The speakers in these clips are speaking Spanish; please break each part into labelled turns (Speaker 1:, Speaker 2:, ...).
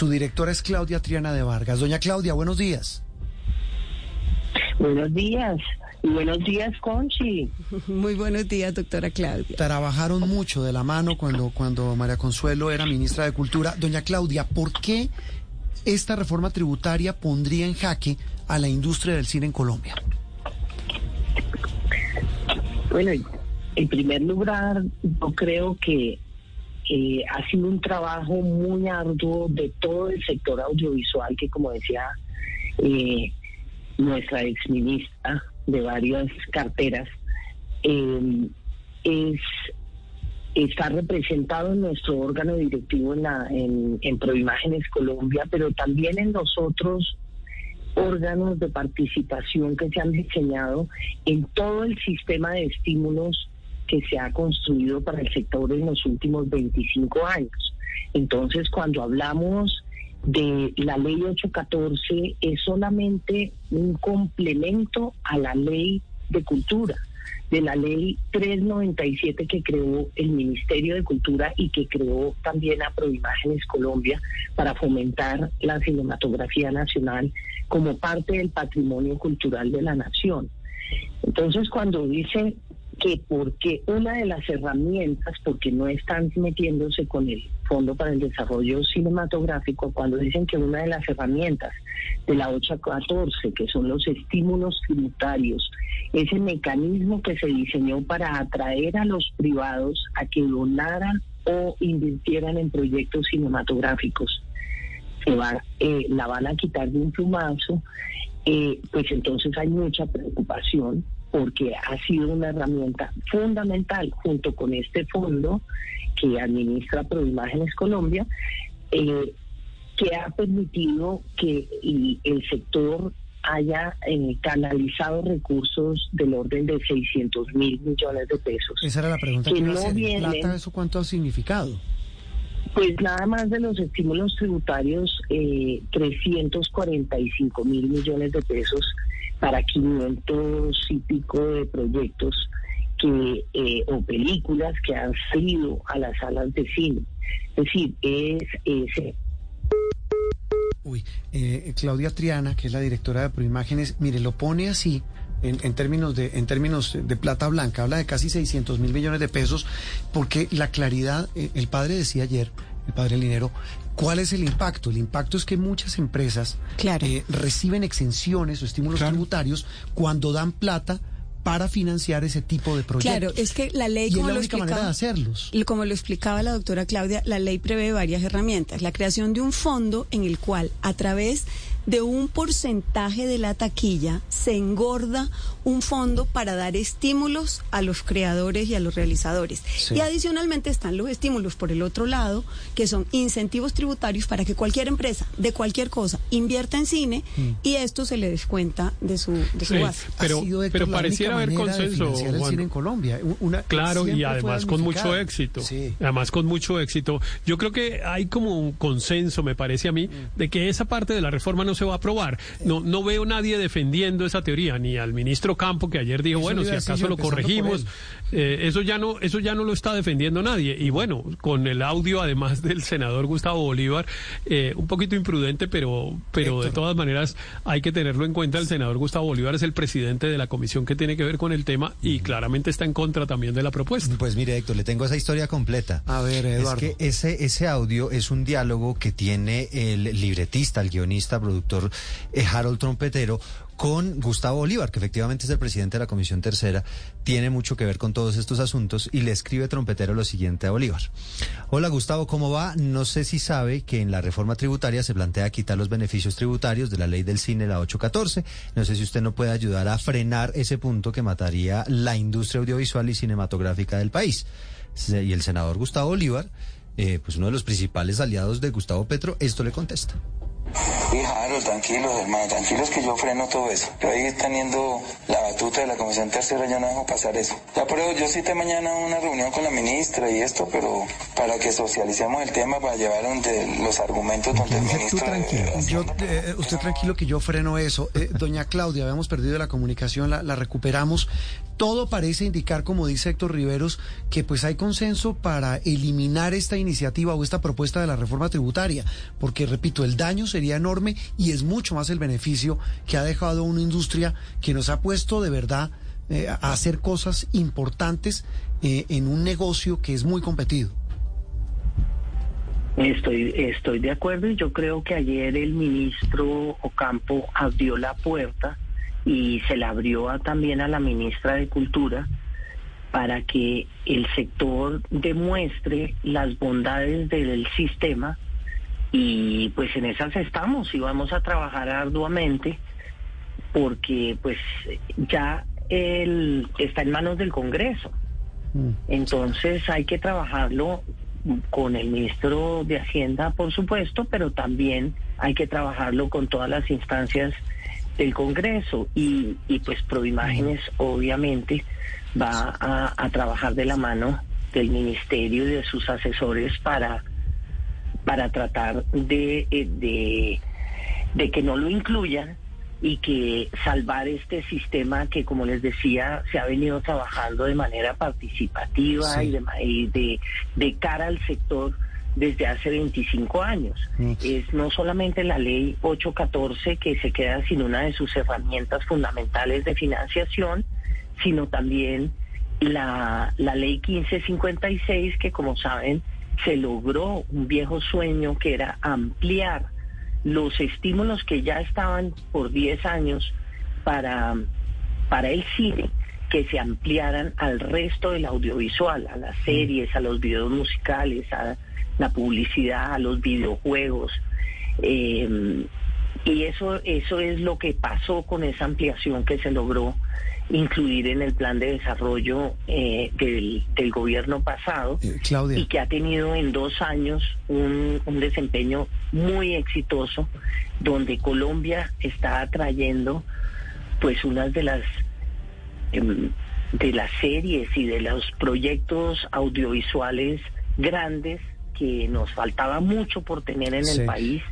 Speaker 1: Su directora es Claudia Triana de Vargas. Doña Claudia, buenos días.
Speaker 2: Buenos días. Y buenos días, Conchi.
Speaker 3: Muy buenos días, doctora Claudia.
Speaker 1: Trabajaron mucho de la mano cuando, cuando María Consuelo era ministra de Cultura. Doña Claudia, ¿por qué esta reforma tributaria pondría en jaque a la industria del cine en Colombia?
Speaker 2: Bueno, en primer lugar, yo creo que eh, ha sido un trabajo muy arduo de todo el sector audiovisual que, como decía eh, nuestra exministra de varias carteras, eh, es está representado en nuestro órgano directivo en, la, en, en Proimágenes Colombia, pero también en los otros órganos de participación que se han diseñado en todo el sistema de estímulos que se ha construido para el sector en los últimos 25 años. Entonces, cuando hablamos de la ley 814, es solamente un complemento a la ley de cultura de la ley 397 que creó el Ministerio de Cultura y que creó también a Proimágenes Colombia para fomentar la cinematografía nacional como parte del patrimonio cultural de la nación. Entonces, cuando dice que porque una de las herramientas, porque no están metiéndose con el Fondo para el Desarrollo Cinematográfico, cuando dicen que una de las herramientas de la 814, que son los estímulos tributarios, ese mecanismo que se diseñó para atraer a los privados a que donaran o invirtieran en proyectos cinematográficos, se va, eh, la van a quitar de un plumazo, eh, pues entonces hay mucha preocupación porque ha sido una herramienta fundamental junto con este fondo que administra Proimágenes Colombia, eh, que ha permitido que el sector haya eh, canalizado recursos del orden de 600 mil millones de pesos.
Speaker 1: Esa era la pregunta que, no ¿Plata eso cuánto ha significado?
Speaker 2: Pues nada más de los estímulos tributarios, eh, 345 mil millones de pesos para 500 y pico de proyectos que eh, o películas que han salido a las salas de cine. Es decir, es... ese
Speaker 1: Uy, eh, Claudia Triana, que es la directora de Proimágenes, mire, lo pone así. En, en, términos de en términos de plata blanca habla de casi 600 mil millones de pesos porque la claridad eh, el padre decía ayer el padre Linero ¿Cuál es el impacto? El impacto es que muchas empresas eh, reciben exenciones o estímulos tributarios cuando dan plata para financiar ese tipo de proyectos.
Speaker 3: Claro, es que la ley,
Speaker 1: como, lo explicaba, de hacerlos.
Speaker 3: como lo explicaba la doctora Claudia, la ley prevé varias herramientas. La creación de un fondo en el cual, a través de un porcentaje de la taquilla se engorda un fondo para dar estímulos a los creadores y a los realizadores. Y adicionalmente están los estímulos por el otro lado, que son incentivos tributarios para que cualquier empresa de cualquier cosa invierta en cine mm. y esto se le descuenta de su, de su base.
Speaker 4: Pero, pero pareciera haber consenso.
Speaker 1: El cine en Colombia.
Speaker 4: claro, y además con mucho éxito. Además con mucho éxito. Yo creo que hay como un consenso, me parece a mí, mm. de que esa parte de la reforma no se va a aprobar. No, no veo nadie defendiendo esa teoría, ni al ministro Campo que ayer dijo, bueno, si acaso lo corregimos, eh, eso ya no, eso ya no lo está defendiendo nadie. Y bueno, con el audio además del senador Gustavo Bolívar, eh, un poquito imprudente, pero, pero de todas maneras hay que tenerlo en cuenta. El senador Gustavo Bolívar es el presidente de la comisión que tiene que ver con el tema y claramente está en contra también de la propuesta.
Speaker 5: Pues mire, Héctor, le tengo esa historia completa.
Speaker 1: A ver, Eduardo.
Speaker 5: Es que ese, ese audio es un diálogo que tiene el libretista, el guionista, productor eh, Harold Trompetero con Gustavo Bolívar, que efectivamente es el presidente de la Comisión Tercera, tiene mucho que ver con todos estos asuntos y le escribe Trompetero lo siguiente a Bolívar. Hola Gustavo, ¿cómo va? No sé si sabe que en la reforma tributaria se plantea quitar los beneficios tributarios de la ley del cine, la 814. No sé si usted no puede ayudar a frenar ese punto que mataría la industria audiovisual y cinematográfica del país. Y el senador Gustavo Bolívar, eh, pues uno de los principales aliados de Gustavo Petro, esto le contesta.
Speaker 6: Harold, tranquilos, hermano, tranquilos que yo freno todo eso. Yo ahí teniendo la batuta de la Comisión Tercera ya no dejo pasar eso. Ya pero yo cité mañana una reunión con la ministra y esto, pero para que socialicemos el tema, para llevar donde los argumentos donde el ministro...
Speaker 1: Tranquilo. Eh, usted tranquilo que yo freno eso. Eh, doña Claudia, habíamos perdido la comunicación, la, la recuperamos. Todo parece indicar, como dice Héctor Riveros, que pues hay consenso para eliminar esta iniciativa o esta propuesta de la reforma tributaria, porque repito, el daño sería enorme y es mucho más el beneficio que ha dejado una industria que nos ha puesto de verdad eh, a hacer cosas importantes eh, en un negocio que es muy competido.
Speaker 2: Estoy, estoy de acuerdo y yo creo que ayer el ministro Ocampo abrió la puerta y se la abrió también a la ministra de Cultura para que el sector demuestre las bondades del sistema y pues en esas estamos y vamos a trabajar arduamente porque pues ya el, está en manos del Congreso. Mm. Entonces hay que trabajarlo con el ministro de Hacienda, por supuesto, pero también hay que trabajarlo con todas las instancias del Congreso y, y pues Proimágenes obviamente va a, a trabajar de la mano del ministerio y de sus asesores para para tratar de, eh, de, de que no lo incluyan y que salvar este sistema que, como les decía, se ha venido trabajando de manera participativa y, de, de, cara al sector desde hace 25 años. Es no solamente la ley 814 que se queda sin una de sus herramientas fundamentales de financiación, sino también la, la ley 1556 que, como saben, se logró un viejo sueño que era ampliar los estímulos que ya estaban por 10 años para, para el cine, que se ampliaran al resto del audiovisual, a las series, a los videos musicales, a la publicidad, a los videojuegos. Eh, y eso, eso es lo que pasó con esa ampliación que se logró incluir en el plan de desarrollo eh, del, gobierno pasado eh, y que ha tenido en dos años un, desempeño muy exitoso donde Colombia está atrayendo pues unas de las em, de las series y de los proyectos audiovisuales grandes que nos faltaba mucho por tener en el país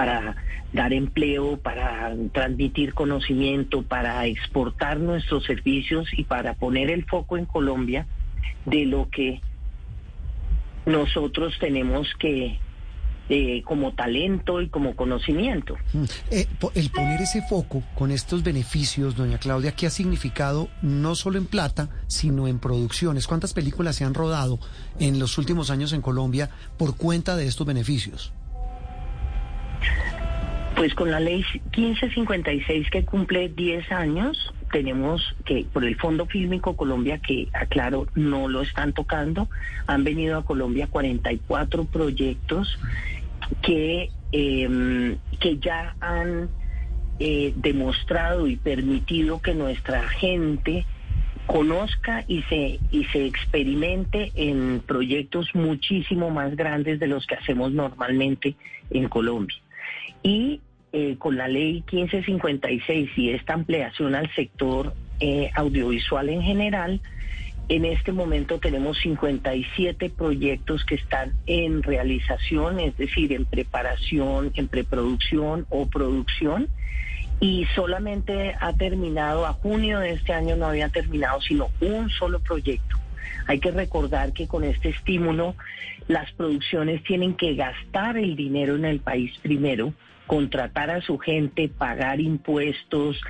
Speaker 2: para dar empleo, para transmitir conocimiento, para exportar nuestros servicios y para poner el foco en Colombia de lo que nosotros tenemos que eh, como talento y como conocimiento.
Speaker 1: Mm. Eh, el poner ese foco con estos beneficios, doña Claudia, ¿qué ha significado no solo en plata, sino en producciones? ¿Cuántas películas se han rodado en los últimos años en Colombia por cuenta de estos beneficios?
Speaker 2: Pues con la ley 1556 que cumple 10 años, tenemos que por el Fondo Fílmico Colombia, que aclaro, no lo están tocando, han venido a Colombia 44 proyectos que, em, que ya han eh, demostrado y permitido que nuestra gente conozca y se y se experimente en proyectos muchísimo más grandes de los que hacemos normalmente en Colombia. Y eh, con la ley 1556 y esta ampliación al sector eh, audiovisual en general, en este momento tenemos 57 proyectos que están en realización, es decir, en preparación, en preproducción o producción, y solamente ha terminado, a junio de este año no había terminado sino un solo proyecto. Hay que recordar que con este estímulo las producciones tienen que gastar el dinero en el país primero contratar a su gente, pagar impuestos,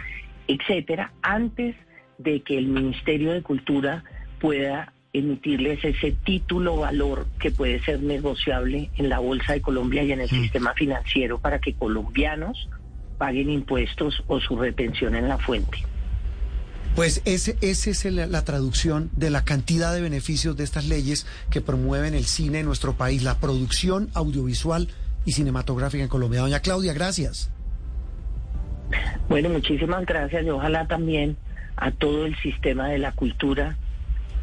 Speaker 2: etcétera, antes de que el Ministerio de Cultura pueda emitirles ese título valor que puede ser negociable en la Bolsa de Colombia y en el sistema financiero para que colombianos paguen impuestos o su retención en la fuente.
Speaker 1: Pues ese, esa es la, traducción de la cantidad de beneficios de estas leyes que promueven el cine en nuestro país, la producción audiovisual y cinematográfica en Colombia. Doña Claudia, gracias.
Speaker 2: Bueno, muchísimas gracias y ojalá también a todo el sistema de la cultura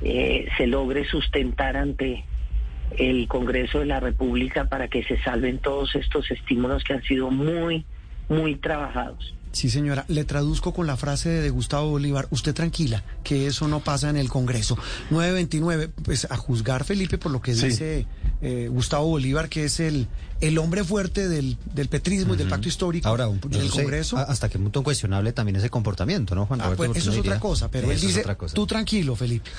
Speaker 2: eh, se logre sustentar ante el Congreso de la República para que se salven todos estos estímulos que han sido muy muy trabajados.
Speaker 1: Sí, señora. Le traduzco con la frase de Gustavo Bolívar. Usted tranquila, que eso no pasa en el Congreso. 929, pues a juzgar, Felipe, por lo que dice eh, Gustavo Bolívar, que es el, el hombre fuerte del, del petrismo y del pacto histórico
Speaker 5: Ahora, un, en el Congreso. Hasta que punto cuestionable también ese comportamiento, ¿no, Juan
Speaker 1: ah, pues, eso es otra cosa, pero él dice, tú tranquilo, Felipe.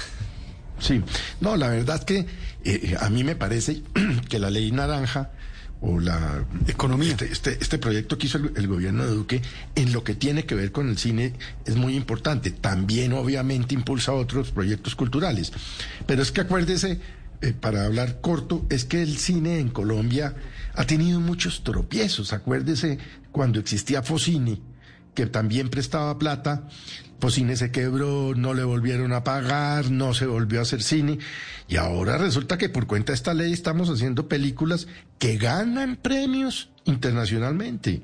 Speaker 7: Sí, no, la verdad es que eh, a mí me parece que la ley naranja o la economía. Este, este, este, proyecto que hizo el, gobierno de Duque en lo que tiene que ver con el cine es muy importante. También obviamente impulsa otros proyectos culturales. Pero es que acuérdese, eh, para hablar corto, es que el cine en Colombia ha tenido muchos tropiezos. Acuérdese cuando existía Focini que también prestaba plata, pues cine se quebró, no le volvieron a pagar, no se volvió a hacer cine, y ahora resulta que por cuenta de esta ley estamos haciendo películas que ganan premios internacionalmente.